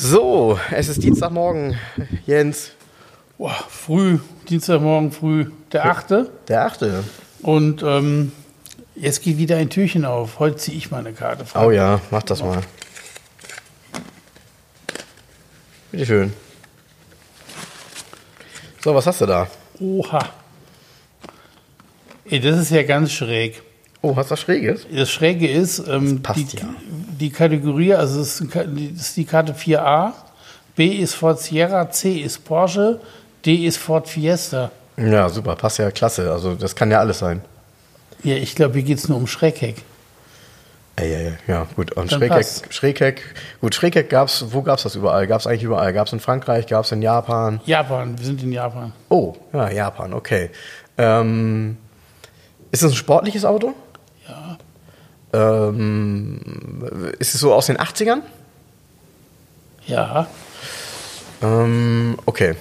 So, es ist Dienstagmorgen. Jens, Boah, früh, Dienstagmorgen früh, der 8. der achte. Und ähm, jetzt geht wieder ein Türchen auf. Heute ziehe ich meine Karte. Frank. Oh ja, mach das mal. Bitte schön. So, was hast du da? Oha. Ey, das ist ja ganz schräg. Oh, was Schräges? Das Schräge ist, ähm, Das passt die, ja. Die Kategorie, also das ist, die Karte 4a, B ist Ford Sierra, C ist Porsche, D ist Ford Fiesta. Ja, super, passt ja klasse. Also, das kann ja alles sein. Ja, ich glaube, hier geht es nur um Schrägheck. Ey, ey, ey, ja, gut. Und Dann Schrägheck, passt. Schrägheck, gut, Schrägheck gab's, wo gab's das überall? Gab's eigentlich überall? Gab's in Frankreich, gab's in Japan? Japan, wir sind in Japan. Oh, ja, Japan, okay. Ähm, ist das ein sportliches Auto? Ja. Ähm, ist es so aus den 80ern? Ja, Ähm, okay,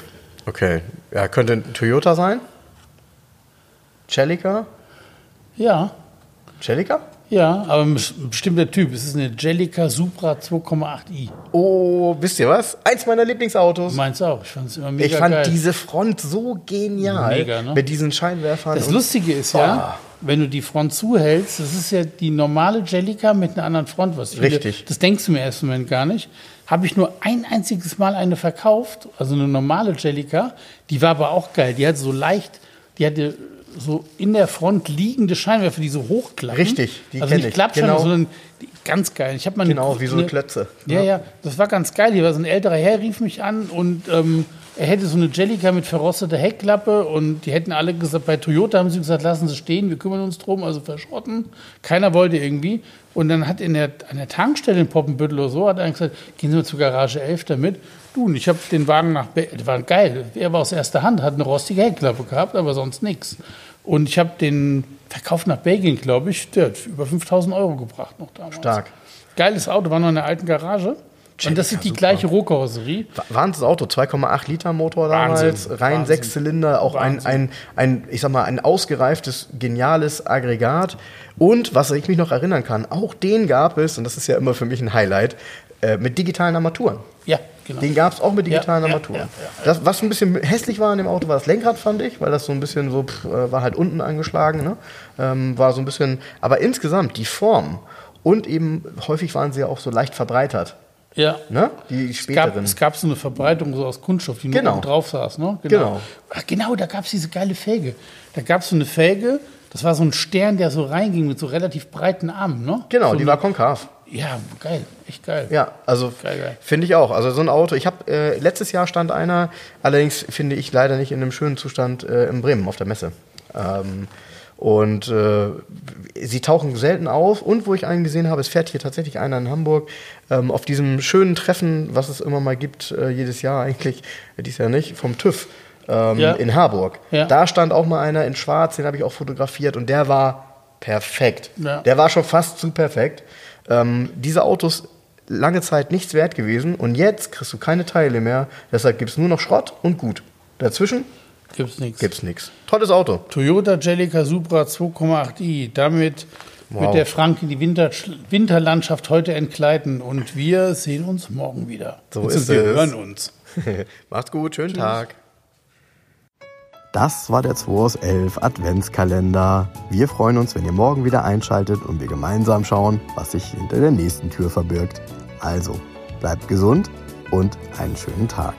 okay. Ja, könnte ein Toyota sein? Celica? ja, Celica? ja, aber ein bes- ein bestimmter Typ. Es ist eine Jellica Supra 2,8i. Oh, wisst ihr was? Eins meiner Lieblingsautos. Meinst auch? Ich fand es immer mega ich fand geil. diese Front so genial. Mega, ne? Mit diesen Scheinwerfern. Das Lustige ist ja, wenn du die Front zuhältst, das ist ja die normale Jellica mit einer anderen Front. Was viele, Richtig. Das denkst du im ersten Moment gar nicht. Habe ich nur ein einziges Mal eine verkauft, also eine normale Jellica. Die war aber auch geil. Die hatte so leicht, die hatte so in der Front liegende Scheinwerfer, die so hochklappen. Richtig, die also nicht ich. Klappscheinwerfer, Genau. sondern ganz geil. Ich habe mal eine- Genau, wie so eine, Klötze. Ja, ja, das war ganz geil. Hier war so ein älterer Herr, rief mich an und ähm, er hätte so eine Jellica mit verrosteter Heckklappe und die hätten alle gesagt, bei Toyota haben sie gesagt, lassen Sie stehen, wir kümmern uns drum, also verschrotten. Keiner wollte irgendwie. Und dann hat in der, an der Tankstelle in Poppenbüttel oder so, hat er gesagt, gehen Sie mal zur Garage 11 damit. Du, und ich habe den Wagen nach, Be der war geil, er war aus erster Hand, hat eine rostige Heckklappe gehabt, aber sonst nichts. Und ich habe den verkauft nach Belgien, glaube ich, der hat über 5000 Euro gebracht noch damals. Stark. Geiles Auto, war noch in der alten Garage. Und das ist die gleiche Rohkarosserie. Wahnsinns Auto, 2,8 Liter Motor damals, Wahnsinn, rein sechs Zylinder, auch ein, Wahnsinn. ein, ein, ich sag mal, ein ausgereiftes, geniales Aggregat. Und was ich mich noch erinnern kann, auch den gab es, und das ist ja immer für mich ein Highlight, äh, mit digitalen Armaturen. Ja, genau. Den gab es auch mit digitalen Ja, ja, Armaturen. ja, ja, Das, was ein bisschen hässlich war an dem Auto, war das Lenkrad, fand ich, weil das so ein bisschen so, pff, äh, war halt unten angeschlagen, ne? ähm, war so ein bisschen, aber insgesamt die Form und eben häufig waren sie ja auch so leicht verbreitert, ja. ne? die Es gab, späteren. es gab so eine Verbreitung so aus Kunststoff, die nur Genau. oben drauf saß. Ne? Genau. Ach, genau, da gab es diese geile Felge. Da gab es so eine Felge, das war so ein Stern, der so reinging mit so relativ breiten Armen. Ne? genau, so die eine- war konkav. Ja, geil, echt geil. Ja, also finde ich auch. Also so ein Auto, ich habe äh, letztes Jahr stand einer, allerdings finde ich leider nicht in einem schönen Zustand äh, in Bremen auf der Messe. Ähm, und äh, sie tauchen selten auf. Und wo ich einen gesehen habe, es fährt hier tatsächlich einer in Hamburg ähm, auf diesem schönen Treffen, was es immer mal gibt, äh, jedes Jahr eigentlich, äh, dies Jahr nicht, vom TÜV ähm, Ja. in Harburg. Ja. Da stand auch mal einer in Schwarz, den habe ich auch fotografiert und der war perfekt. Ja. Der war schon fast zu perfekt. Ähm, diese Autos lange Zeit nichts wert gewesen und jetzt kriegst du keine Teile mehr. Deshalb gibt es nur noch Schrott und gut. Dazwischen Gibt's nichts. gibt's nichts. Tolles Auto. Toyota Jellica Supra 2,8i. Damit Wow. wird der Frank die Winter Winterlandschaft heute entkleiden und wir sehen uns morgen wieder. So Beziehungsweise ist wir es. hören uns. Macht's gut, schönen Tag. Das war der 2 aus 11 Adventskalender. Wir freuen uns, wenn ihr morgen wieder einschaltet und wir gemeinsam schauen, was sich hinter der nächsten Tür verbirgt. Also, bleibt gesund und einen schönen Tag.